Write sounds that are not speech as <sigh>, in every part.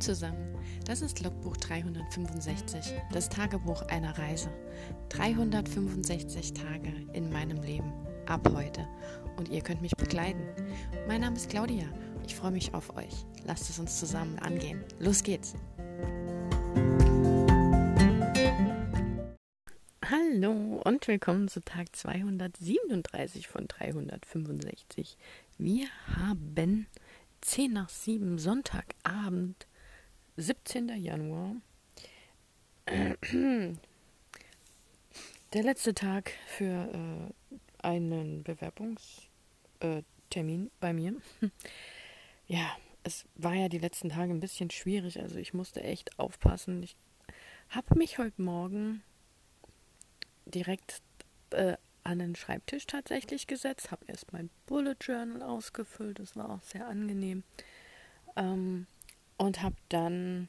Zusammen, das ist Logbuch 365, das Tagebuch einer Reise. 365 Tage in meinem Leben, ab heute. Und ihr könnt mich begleiten. Mein Name ist Claudia, ich freue mich auf euch. Lasst es uns zusammen angehen. Los geht's! Hallo und willkommen zu Tag 237 von 365. Wir haben 10 nach 7 Sonntagabend, 17. Januar. Der letzte Tag für äh, einen Bewerbungstermin bei mir. <laughs> ja, es war ja die letzten Tage ein bisschen schwierig, also ich musste echt aufpassen. Ich habe mich heute Morgen direkt äh, an den Schreibtisch tatsächlich gesetzt, habe erst mein Bullet Journal ausgefüllt, das war auch sehr angenehm, ähm, und habe dann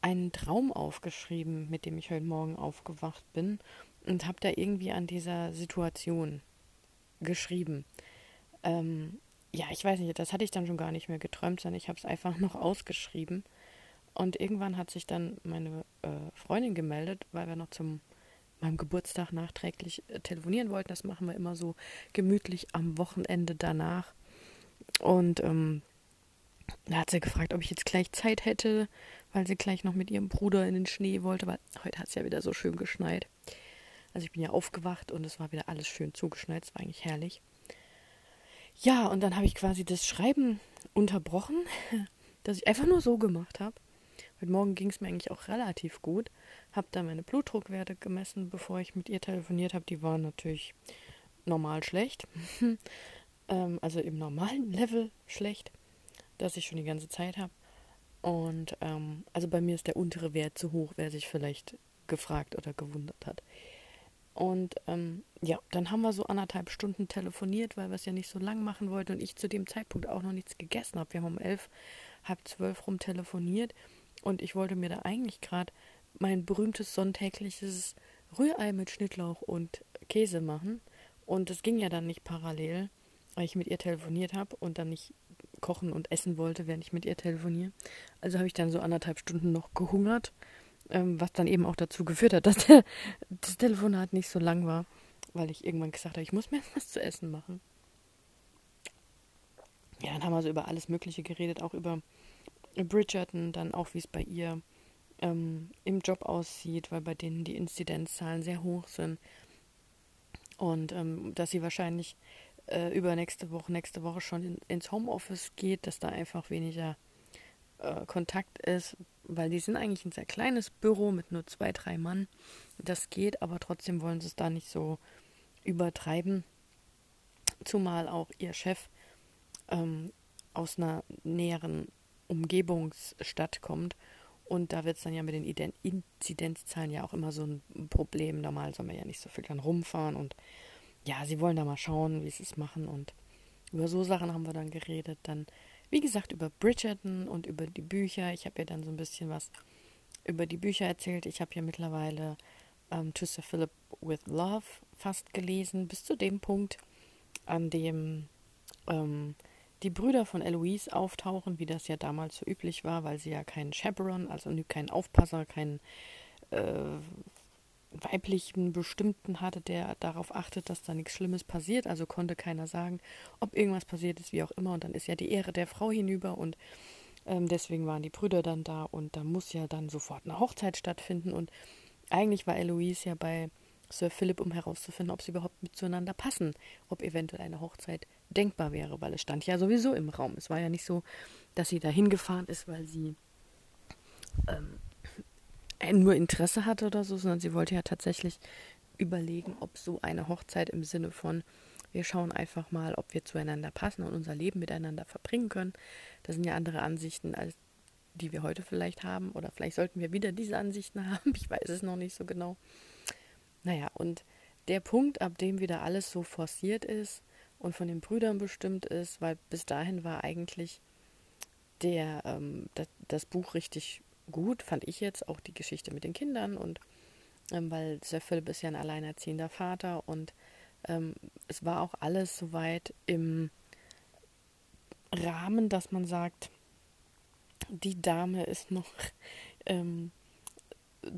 einen Traum aufgeschrieben, mit dem ich heute Morgen aufgewacht bin, und habe da irgendwie an dieser Situation geschrieben. Ähm, ja, ich weiß nicht, das hatte ich dann schon gar nicht mehr geträumt, sondern ich habe es einfach <laughs> noch ausgeschrieben. Und irgendwann hat sich dann meine äh, Freundin gemeldet, weil wir noch zum meinem Geburtstag nachträglich äh, telefonieren wollten. Das machen wir immer so gemütlich am Wochenende danach. Und ähm, da hat sie gefragt, ob ich jetzt gleich Zeit hätte, weil sie gleich noch mit ihrem Bruder in den Schnee wollte, weil heute hat es ja wieder so schön geschneit. Also ich bin ja aufgewacht und es war wieder alles schön zugeschneit. Es war eigentlich herrlich. Ja, und dann habe ich quasi das Schreiben unterbrochen, <laughs> dass ich einfach nur so gemacht habe. Heute Morgen ging es mir eigentlich auch relativ gut. Habe da meine Blutdruckwerte gemessen, bevor ich mit ihr telefoniert habe. Die waren natürlich normal schlecht. <laughs> ähm, also im normalen Level schlecht, das ich schon die ganze Zeit habe. Und ähm, also bei mir ist der untere Wert zu hoch, wer sich vielleicht gefragt oder gewundert hat. Und ähm, ja, dann haben wir so anderthalb Stunden telefoniert, weil wir es ja nicht so lang machen wollten und ich zu dem Zeitpunkt auch noch nichts gegessen habe. Wir haben um elf, halb zwölf rum telefoniert und ich wollte mir da eigentlich gerade mein berühmtes sonntägliches Rührei mit Schnittlauch und Käse machen. Und das ging ja dann nicht parallel, weil ich mit ihr telefoniert habe und dann nicht kochen und essen wollte, während ich mit ihr telefoniere. Also habe ich dann so anderthalb Stunden noch gehungert, ähm, was dann eben auch dazu geführt hat, <laughs> dass der, das Telefonat nicht so lang war, weil ich irgendwann gesagt habe, ich muss mir <laughs> was zu essen machen. Ja, dann haben wir so über alles Mögliche geredet, auch über Bridgerton, dann auch wie es bei ihr ähm, im Job aussieht, weil bei denen die Inzidenzzahlen sehr hoch sind. Und ähm, dass sie wahrscheinlich äh, übernächste Woche, nächste Woche schon in, ins Homeoffice geht, dass da einfach weniger äh, Kontakt ist, weil die sind eigentlich ein sehr kleines Büro mit nur zwei, drei Mann. Das geht, aber trotzdem wollen sie es da nicht so übertreiben. Zumal auch ihr Chef ähm, aus einer näheren Umgebungsstadt kommt. Und da wird es dann ja mit den Inzidenzzahlen ja auch immer so ein Problem. Normal soll man ja nicht so viel dann rumfahren. Und ja, sie wollen da mal schauen, wie sie es machen. Und über so Sachen haben wir dann geredet. Dann, wie gesagt, über Bridgerton und über die Bücher. Ich habe ja dann so ein bisschen was über die Bücher erzählt. Ich habe ja mittlerweile ähm, To Sir Philip with Love fast gelesen, bis zu dem Punkt, an dem ähm, die Brüder von Eloise auftauchen, wie das ja damals so üblich war, weil sie ja keinen Chaperon, also keinen Aufpasser, keinen äh, weiblichen Bestimmten hatte, der darauf achtet, dass da nichts Schlimmes passiert. Also konnte keiner sagen, ob irgendwas passiert ist, wie auch immer. Und dann ist ja die Ehre der Frau hinüber und ähm, deswegen waren die Brüder dann da und da muss ja dann sofort eine Hochzeit stattfinden. Und eigentlich war Eloise ja bei Sir Philip, um herauszufinden, ob sie überhaupt miteinander passen, ob eventuell eine Hochzeit denkbar wäre, weil es stand ja sowieso im Raum. Es war ja nicht so, dass sie da hingefahren ist, weil sie ähm, nur Interesse hatte oder so, sondern sie wollte ja tatsächlich überlegen, ob so eine Hochzeit im Sinne von, wir schauen einfach mal, ob wir zueinander passen und unser Leben miteinander verbringen können. Das sind ja andere Ansichten, als die wir heute vielleicht haben. Oder vielleicht sollten wir wieder diese Ansichten <laughs> haben. Ich weiß es noch nicht so genau. Naja, und der Punkt, ab dem wieder alles so forciert ist, und von den Brüdern bestimmt ist, weil bis dahin war eigentlich der, ähm, das, das, Buch richtig gut, fand ich jetzt, auch die Geschichte mit den Kindern und ähm, weil Sir Philip ist ja ein alleinerziehender Vater und ähm, es war auch alles soweit im Rahmen, dass man sagt, die Dame ist noch <laughs> ähm,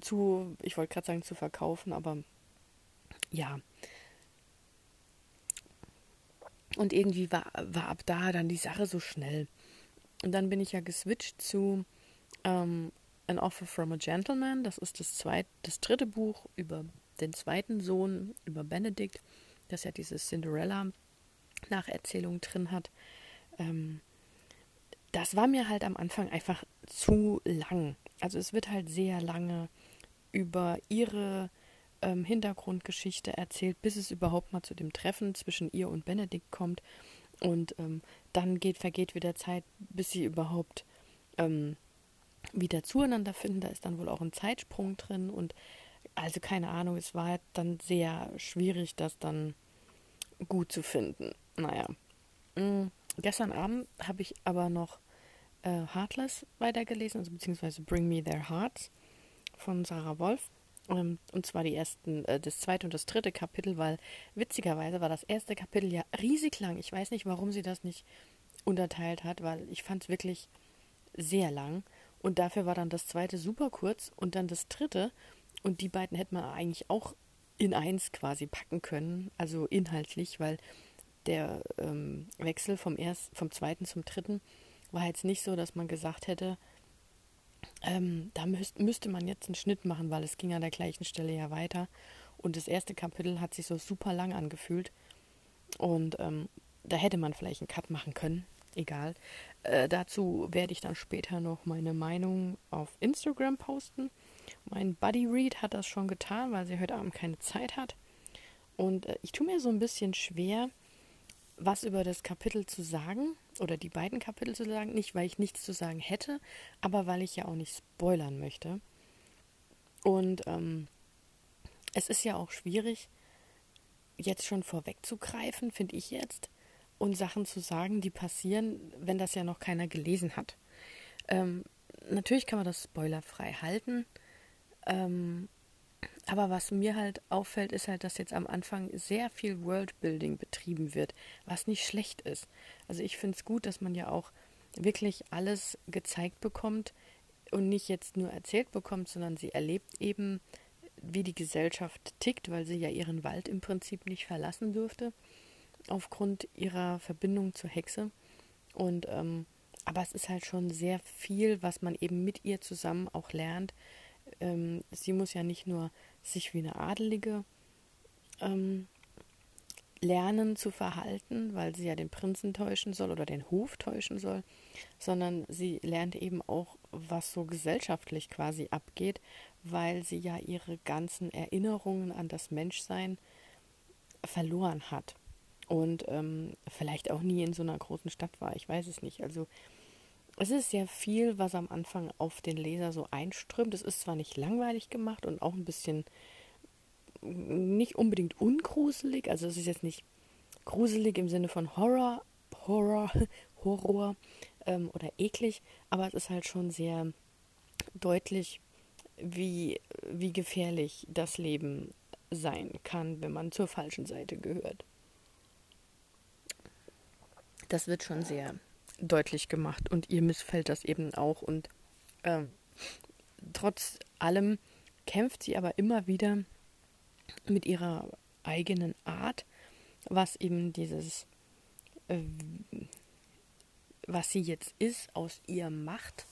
zu, ich wollte gerade sagen, zu verkaufen, aber ja. Und irgendwie war, war ab da dann die Sache so schnell. Und dann bin ich ja geswitcht zu ähm, An Offer from a Gentleman. Das ist das, zweit, das dritte Buch über den zweiten Sohn, über Benedikt, das ja diese Cinderella-Nacherzählung drin hat. Ähm, das war mir halt am Anfang einfach zu lang. Also es wird halt sehr lange über ihre ähm, Hintergrundgeschichte erzählt, bis es überhaupt mal zu dem Treffen zwischen ihr und Benedikt kommt. Und ähm, dann geht, vergeht wieder Zeit, bis sie überhaupt ähm, wieder zueinander finden. Da ist dann wohl auch ein Zeitsprung drin. Und also keine Ahnung, es war dann sehr schwierig, das dann gut zu finden. Naja. Mhm. Gestern Abend habe ich aber noch äh, Heartless weitergelesen, also beziehungsweise Bring Me Their Hearts von Sarah Wolf. Ähm, und zwar die ersten, äh, das zweite und das dritte Kapitel, weil witzigerweise war das erste Kapitel ja riesig lang. Ich weiß nicht, warum sie das nicht unterteilt hat, weil ich fand es wirklich sehr lang. Und dafür war dann das zweite super kurz und dann das dritte. Und die beiden hätte man eigentlich auch in eins quasi packen können, also inhaltlich, weil der ähm, Wechsel vom, erst, vom zweiten zum dritten war jetzt nicht so, dass man gesagt hätte, ähm, da müsst, müsste man jetzt einen Schnitt machen, weil es ging an der gleichen Stelle ja weiter. Und das erste Kapitel hat sich so super lang angefühlt. Und ähm, da hätte man vielleicht einen Cut machen können. Egal. Äh, dazu werde ich dann später noch meine Meinung auf Instagram posten. Mein Buddy Read hat das schon getan, weil sie heute Abend keine Zeit hat. Und äh, ich tue mir so ein bisschen schwer, was über das Kapitel zu sagen oder die beiden Kapitel zu sagen. Nicht, weil ich nichts zu sagen hätte, aber weil ich ja auch nicht spoilern möchte. Und ähm, es ist ja auch schwierig, jetzt schon vorwegzugreifen, finde ich jetzt, und Sachen zu sagen, die passieren, wenn das ja noch keiner gelesen hat. Ähm, natürlich kann man das spoilerfrei halten. Ähm, aber was mir halt auffällt, ist halt, dass jetzt am Anfang sehr viel Worldbuilding betrieben wird, was nicht schlecht ist. Also ich finde es gut, dass man ja auch wirklich alles gezeigt bekommt und nicht jetzt nur erzählt bekommt, sondern sie erlebt eben, wie die Gesellschaft tickt, weil sie ja ihren Wald im Prinzip nicht verlassen durfte, aufgrund ihrer Verbindung zur Hexe. Und ähm, aber es ist halt schon sehr viel, was man eben mit ihr zusammen auch lernt. Ähm, sie muss ja nicht nur sich wie eine Adelige ähm, lernen zu verhalten, weil sie ja den Prinzen täuschen soll oder den Hof täuschen soll, sondern sie lernt eben auch, was so gesellschaftlich quasi abgeht, weil sie ja ihre ganzen Erinnerungen an das Menschsein verloren hat und ähm, vielleicht auch nie in so einer großen Stadt war. Ich weiß es nicht. Also es ist sehr viel, was am Anfang auf den Leser so einströmt. Es ist zwar nicht langweilig gemacht und auch ein bisschen nicht unbedingt ungruselig, also es ist jetzt nicht gruselig im Sinne von Horror, Horror, <laughs> Horror ähm, oder eklig, aber es ist halt schon sehr deutlich, wie, wie gefährlich das Leben sein kann, wenn man zur falschen Seite gehört. Das wird schon sehr deutlich gemacht und ihr missfällt das eben auch und äh, trotz allem kämpft sie aber immer wieder mit ihrer eigenen Art, was eben dieses, äh, was sie jetzt ist, aus ihr macht.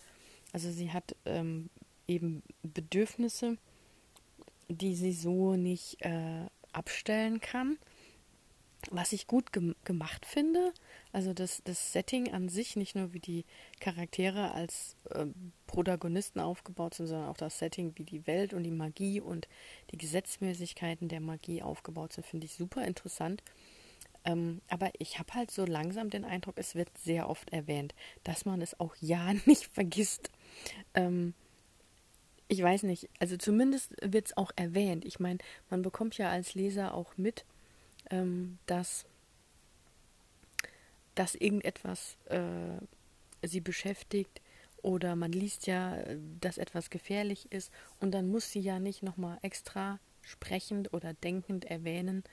Also sie hat ähm, eben Bedürfnisse, die sie so nicht äh, abstellen kann was ich gut gem gemacht finde, also das, das Setting an sich, nicht nur wie die Charaktere als äh, Protagonisten aufgebaut sind, sondern auch das Setting, wie die Welt und die Magie und die Gesetzmäßigkeiten der Magie aufgebaut sind, finde ich super interessant. Ähm, aber ich habe halt so langsam den Eindruck, es wird sehr oft erwähnt, dass man es auch ja <laughs> nicht vergisst. Ähm, ich weiß nicht, also zumindest wird es auch erwähnt. Ich meine, man bekommt ja als Leser auch mit, ähm, dass, dass irgendetwas äh, sie beschäftigt oder man liest ja, dass etwas gefährlich ist und dann muss sie ja nicht nochmal extra sprechend oder denkend erwähnen,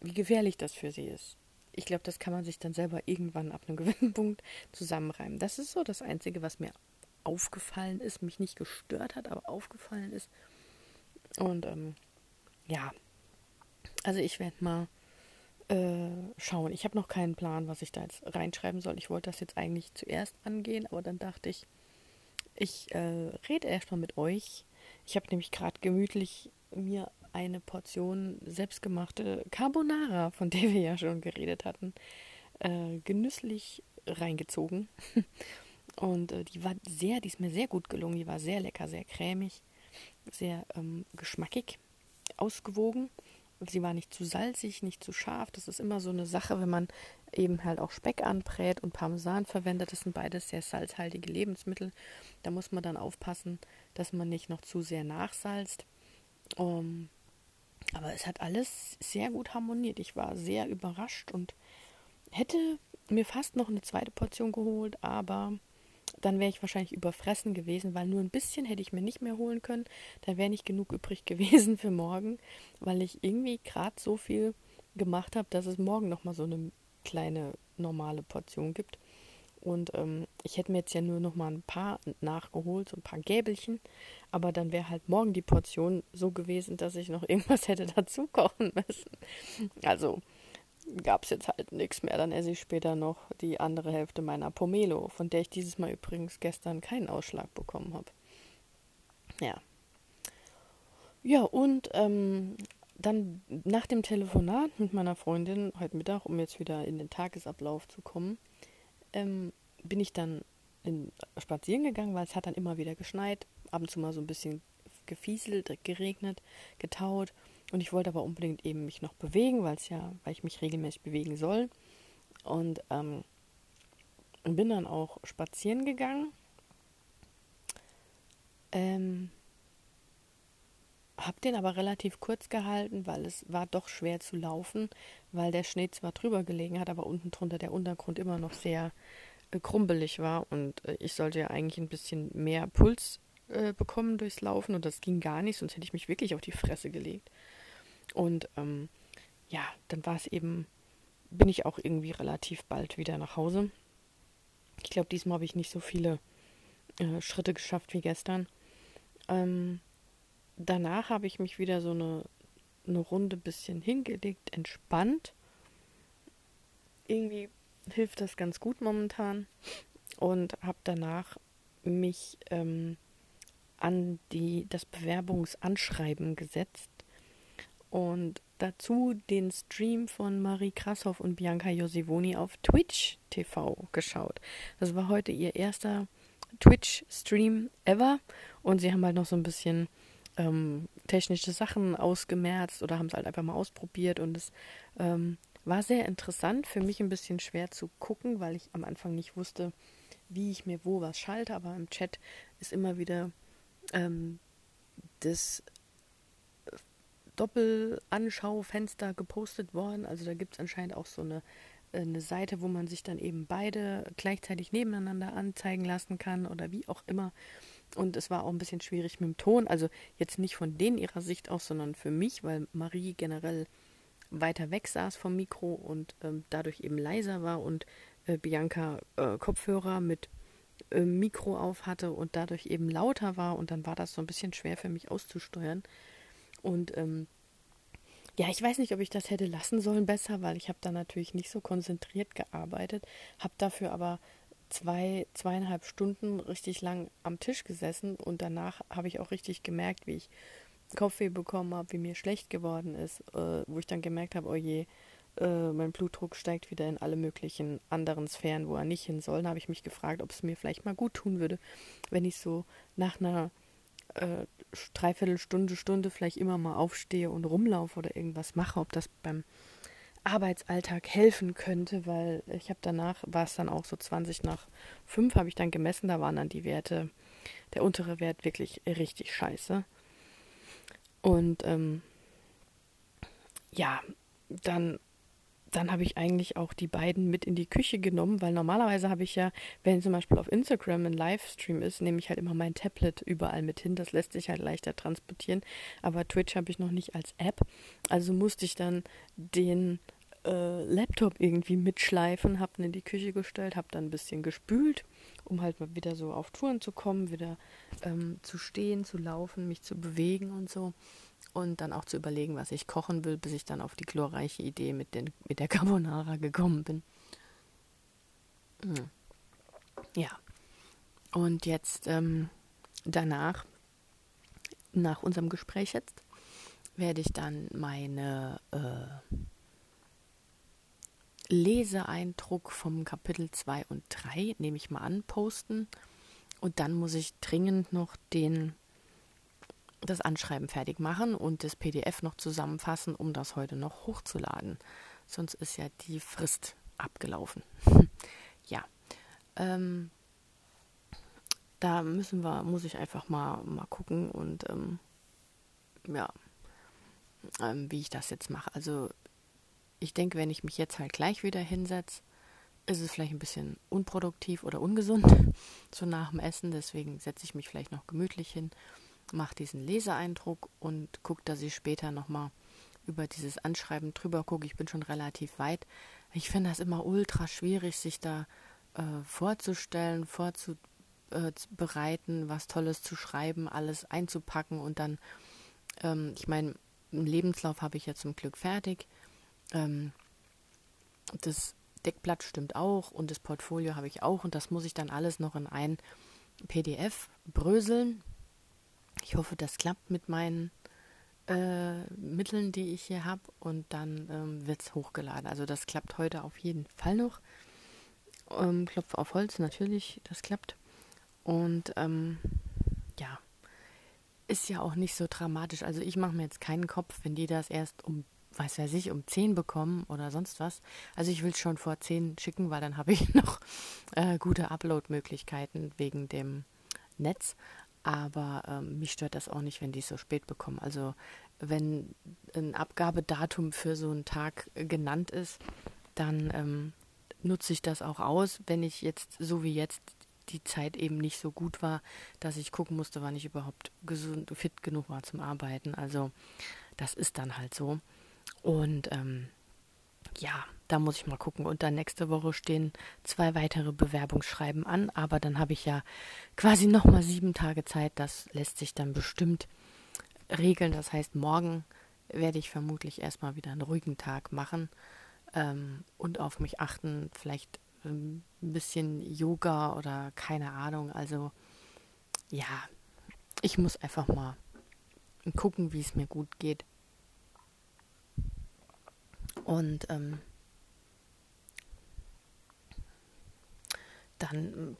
wie gefährlich das für sie ist. Ich glaube, das kann man sich dann selber irgendwann ab einem <laughs> gewissen Punkt zusammenreimen. Das ist so das Einzige, was mir aufgefallen ist, mich nicht gestört hat, aber aufgefallen ist. Und ähm, ja, also ich werde mal äh, schauen. Ich habe noch keinen Plan, was ich da jetzt reinschreiben soll. Ich wollte das jetzt eigentlich zuerst angehen, aber dann dachte ich, ich äh, rede erstmal mit euch. Ich habe nämlich gerade gemütlich mir eine Portion selbstgemachte Carbonara, von der wir ja schon geredet hatten, äh, genüsslich reingezogen. <laughs> Und äh, die war sehr, die ist mir sehr gut gelungen. Die war sehr lecker, sehr cremig, sehr ähm, geschmackig, ausgewogen. Sie war nicht zu salzig, nicht zu scharf. Das ist immer so eine Sache, wenn man eben halt auch Speck anbrät und Parmesan verwendet. Das sind beides sehr salzhaltige Lebensmittel. Da muss man dann aufpassen, dass man nicht noch zu sehr nachsalzt. Um, aber es hat alles sehr gut harmoniert. Ich war sehr überrascht und hätte mir fast noch eine zweite Portion geholt, aber dann wäre ich wahrscheinlich überfressen gewesen, weil nur ein bisschen hätte ich mir nicht mehr holen können. Da wäre nicht genug übrig <laughs> gewesen für morgen, weil ich irgendwie gerade so viel gemacht habe, dass es morgen nochmal so eine kleine normale Portion gibt. Und ähm, ich hätte mir jetzt ja nur noch mal ein paar nachgeholt, so ein paar Gäbelchen. Aber dann wäre halt morgen die Portion so gewesen, dass ich noch <laughs> irgendwas hätte dazu kochen müssen. Also gab es jetzt halt nichts mehr. Dann esse ich später noch die andere Hälfte meiner Pomelo, von der ich dieses Mal übrigens gestern keinen Ausschlag bekommen habe. Ja. Ja, und ähm, dann nach dem Telefonat mit meiner Freundin heute Mittag, um jetzt wieder in den Tagesablauf zu kommen, ähm, bin ich dann in, spazieren gegangen, weil es hat dann immer wieder geschneit, ab und zu mal so ein bisschen gefieselt, geregnet, getaut. Und ich wollte aber unbedingt eben mich noch bewegen, weil es ja, weil ich mich regelmäßig bewegen soll. Und ähm, bin dann auch spazieren gegangen. Ähm, hab den aber relativ kurz gehalten, weil es war doch schwer zu laufen, weil der Schnee zwar drüber gelegen hat, aber unten drunter der Untergrund immer noch sehr äh, krumpelig war und äh, ich sollte ja eigentlich ein bisschen mehr Puls äh, bekommen durchs Laufen und das ging gar nicht, sonst hätte ich mich wirklich auf die Fresse gelegt. Und ähm, ja, dann war es eben, bin ich auch irgendwie relativ bald wieder nach Hause. Ich glaube, diesmal habe ich nicht so viele äh, Schritte geschafft wie gestern. Ähm, danach habe ich mich wieder so eine, eine Runde bisschen hingelegt, entspannt. Irgendwie hilft das ganz gut momentan. Und habe danach mich ähm, an die, das Bewerbungsanschreiben gesetzt und dazu den Stream von Marie Krashoff und Bianca Josivoni auf Twitch TV geschaut. Das war heute ihr erster Twitch-Stream ever. Und sie haben halt noch so ein bisschen ähm, technische Sachen ausgemerzt oder haben es halt einfach mal ausprobiert. Und es ähm, war sehr interessant, für mich ein bisschen schwer zu gucken, weil ich am Anfang nicht wusste, wie ich mir wo was schalte, aber im Chat ist immer wieder ähm, das Doppelanschau-Fenster gepostet worden. Also da gibt es anscheinend auch so eine, äh, eine Seite, wo man sich dann eben beide gleichzeitig nebeneinander anzeigen lassen kann oder wie auch immer. Und es war auch ein bisschen schwierig mit dem Ton. Also jetzt nicht von denen ihrer Sicht aus, sondern für mich, weil Marie generell weiter weg saß vom Mikro und ähm, dadurch eben leiser war und äh, Bianca äh, Kopfhörer mit äh, Mikro auf hatte und dadurch eben lauter war und dann war das so ein bisschen schwer für mich auszusteuern. Und ähm, ja, ich weiß nicht, ob ich das hätte lassen sollen besser, weil ich habe da natürlich nicht so konzentriert gearbeitet, habe dafür aber zwei, zweieinhalb Stunden richtig lang am Tisch gesessen und danach habe ich auch richtig gemerkt, wie ich Kopfweh bekommen habe, wie mir schlecht geworden ist, äh, wo ich dann gemerkt habe, oh je, äh, mein Blutdruck steigt wieder in alle möglichen anderen Sphären, wo er nicht hin soll. Da habe ich mich gefragt, ob es mir vielleicht mal gut tun würde, wenn ich so nach einer äh, Dreiviertelstunde, Stunde vielleicht immer mal aufstehe und rumlaufe oder irgendwas mache, ob das beim Arbeitsalltag helfen könnte, weil ich habe danach, war es dann auch so 20 nach 5, habe ich dann gemessen, da waren dann die Werte, der untere Wert wirklich richtig scheiße. Und ähm, ja, dann dann habe ich eigentlich auch die beiden mit in die Küche genommen, weil normalerweise habe ich ja, wenn zum Beispiel auf Instagram ein Livestream ist, nehme ich halt immer mein Tablet überall mit hin. Das lässt sich halt leichter transportieren. Aber Twitch habe ich noch nicht als App. Also musste ich dann den äh, Laptop irgendwie mitschleifen, habe ihn in die Küche gestellt, habe dann ein bisschen gespült, um halt mal wieder so auf Touren zu kommen, wieder ähm, zu stehen, zu laufen, mich zu bewegen und so. Und dann auch zu überlegen, was ich kochen will, bis ich dann auf die glorreiche Idee mit, den, mit der Carbonara gekommen bin. Hm. Ja. Und jetzt ähm, danach, nach unserem Gespräch jetzt, werde ich dann meine äh, Leseeindruck vom Kapitel 2 und 3, nehme ich mal an, posten. Und dann muss ich dringend noch den, das Anschreiben fertig machen und das PDF noch zusammenfassen, um das heute noch hochzuladen. Sonst ist ja die Frist abgelaufen. <laughs> ja. Ähm, da müssen wir, muss ich einfach mal, mal gucken und ähm, ja, ähm, wie ich das jetzt mache. Also ich denke, wenn ich mich jetzt halt gleich wieder hinsetze, ist es vielleicht ein bisschen unproduktiv oder ungesund, <laughs> so nach dem Essen. Deswegen setze ich mich vielleicht noch gemütlich hin, mache diesen Leseeindruck und gucke, dass ich später nochmal über dieses Anschreiben drüber gucke. Ich bin schon relativ weit. Ich finde das immer ultra schwierig, sich da äh, vorzustellen, vorzubereiten, was Tolles zu schreiben, alles einzupacken und dann, ähm, ich meine, einen Lebenslauf habe ich ja zum Glück fertig. Ähm, das Deckblatt stimmt auch und das Portfolio habe ich auch und das muss ich dann alles noch in ein PDF bröseln. Ich hoffe, das klappt mit meinen äh, Mitteln, die ich hier habe und dann ähm, wird es hochgeladen. Also das klappt heute auf jeden Fall noch. Ähm, Klopfe auf Holz, natürlich, das klappt. Und ähm, ja, ist ja auch nicht so dramatisch. Also ich mache mir jetzt keinen Kopf, wenn die das erst um weiß weiß ich, um 10 bekommen oder sonst was. Also ich will es schon vor 10 schicken, weil dann habe ich <laughs> noch äh, gute Upload-Möglichkeiten wegen dem Netz. Aber ähm, mich stört das auch nicht, wenn die es so spät bekommen. Also wenn ein Abgabedatum für so einen Tag genannt ist, dann ähm, nutze ich das auch aus, wenn ich jetzt, so wie jetzt, die Zeit eben nicht so gut war, dass ich gucken musste, wann ich überhaupt gesund, fit genug war zum Arbeiten. Also das ist dann halt so. Und ähm, ja, da muss ich mal gucken. Und dann nächste Woche stehen zwei weitere Bewerbungsschreiben an, aber dann habe ich ja quasi nochmal sieben Tage Zeit. Das lässt sich dann bestimmt regeln. Das heißt, morgen werde ich vermutlich erstmal wieder einen ruhigen Tag machen ähm, und auf mich achten. Vielleicht ähm, ein bisschen Yoga oder keine Ahnung. Also ja, ich muss einfach mal gucken, wie es mir gut geht. Und ähm, dann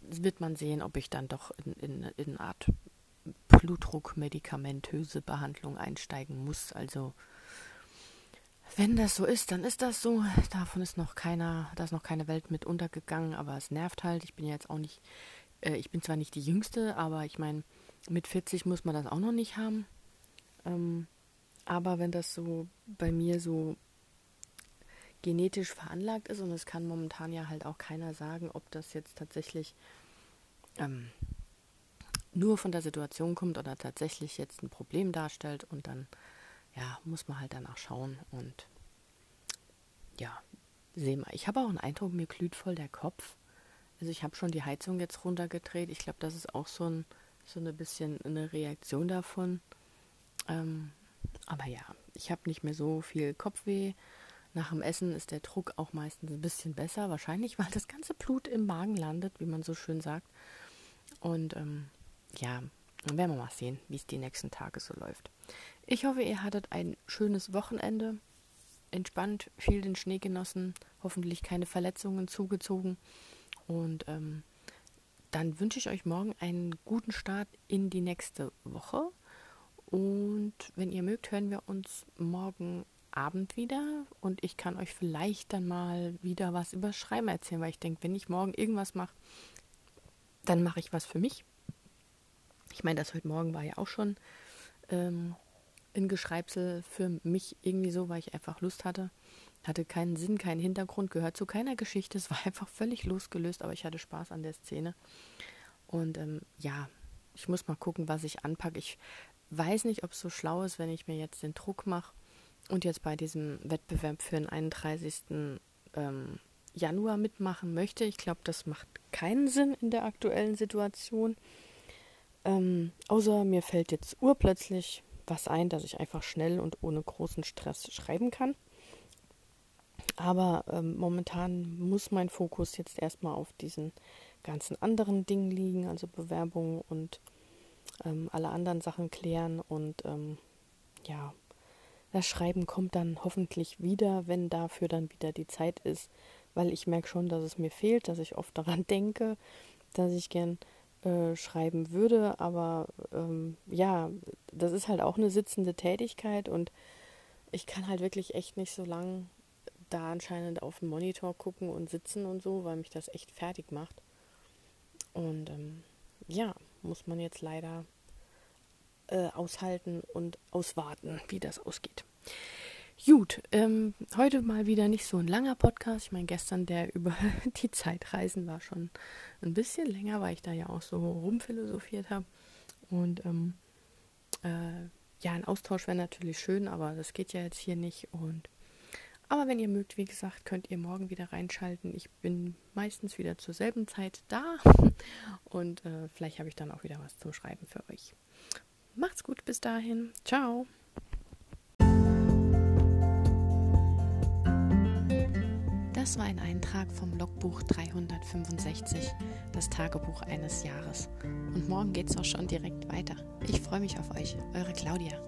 wird man sehen, ob ich dann doch in, in, in eine Art Blutdruckmedikamentöse Behandlung einsteigen muss. Also wenn das so ist, dann ist das so. Davon ist noch keiner, da ist noch keine Welt mit untergegangen, aber es nervt halt. Ich bin jetzt auch nicht, äh, ich bin zwar nicht die Jüngste, aber ich meine, mit 40 muss man das auch noch nicht haben. Ähm, aber wenn das so bei mir so genetisch veranlagt ist und es kann momentan ja halt auch keiner sagen, ob das jetzt tatsächlich ähm, nur von der Situation kommt oder tatsächlich jetzt ein Problem darstellt und dann ja muss man halt danach schauen und ja sehen wir. Ich habe auch einen Eindruck, mir glüht voll der Kopf. Also ich habe schon die Heizung jetzt runtergedreht. Ich glaube, das ist auch so ein so eine bisschen eine Reaktion davon. Ähm, aber ja, ich habe nicht mehr so viel Kopfweh. Nach dem Essen ist der Druck auch meistens ein bisschen besser. Wahrscheinlich, weil das ganze Blut im Magen landet, wie man so schön sagt. Und ähm, ja, dann werden wir mal sehen, wie es die nächsten Tage so läuft. Ich hoffe, ihr hattet ein schönes Wochenende. Entspannt, viel den Schnee genossen, hoffentlich keine Verletzungen zugezogen. Und ähm, dann wünsche ich euch morgen einen guten Start in die nächste Woche. Und wenn ihr mögt, hören wir uns morgen Abend wieder und ich kann euch vielleicht dann mal wieder was über Schreiben erzählen, weil ich denke, wenn ich morgen irgendwas mache, dann mache ich was für mich. Ich meine, das heute Morgen war ja auch schon ähm, ein Geschreibsel für mich irgendwie so, weil ich einfach Lust hatte. Hatte keinen Sinn, keinen Hintergrund, gehört zu keiner Geschichte. Es war <laughs> einfach völlig losgelöst, aber ich hatte Spaß an der Szene. Und ähm, ja, ich muss mal gucken, was ich anpacke. Ich weiß nicht, ob es so schlau ist, wenn ich mir jetzt den Druck mache und jetzt bei diesem Wettbewerb für den 31. Ähm, Januar mitmachen möchte. Ich glaube, das macht keinen Sinn in der aktuellen Situation. Ähm, außer mir fällt jetzt urplötzlich was ein, dass ich einfach schnell und ohne großen Stress schreiben kann. Aber ähm, momentan muss mein Fokus jetzt erstmal auf diesen ganzen anderen Dingen liegen, also Bewerbungen und ähm, alle anderen Sachen klären. Und ähm, ja, das Schreiben kommt dann hoffentlich wieder, wenn dafür dann wieder die Zeit ist, weil ich merke schon, dass es mir fehlt, dass ich oft <laughs> daran denke, dass ich gern äh, schreiben würde, aber ähm, ja, das ist halt auch eine sitzende Tätigkeit und ich kann halt wirklich echt nicht so lang da anscheinend auf den Monitor gucken und sitzen und so, weil mich das echt fertig macht. Und ähm, ja, muss man jetzt leider äh, aushalten und auswarten, wie das ausgeht. Gut, ähm, heute mal wieder nicht so ein langer Podcast. Ich meine, gestern der <laughs> über die Zeitreisen war schon ein bisschen länger, weil ich da ja auch so rumphilosophiert habe. Und ähm, äh, ja, ein Austausch wäre natürlich schön, aber das geht ja jetzt hier nicht. Und aber wenn ihr mögt, wie gesagt, könnt ihr morgen wieder reinschalten. Ich bin meistens wieder zur selben Zeit da <laughs> und äh, vielleicht habe ich dann auch wieder was zum Schreiben für euch. Macht's gut bis dahin. Ciao. Das war ein Eintrag vom Logbuch 365, das Tagebuch eines Jahres. Und morgen geht's auch schon direkt weiter. Ich freue mich auf euch, eure Claudia.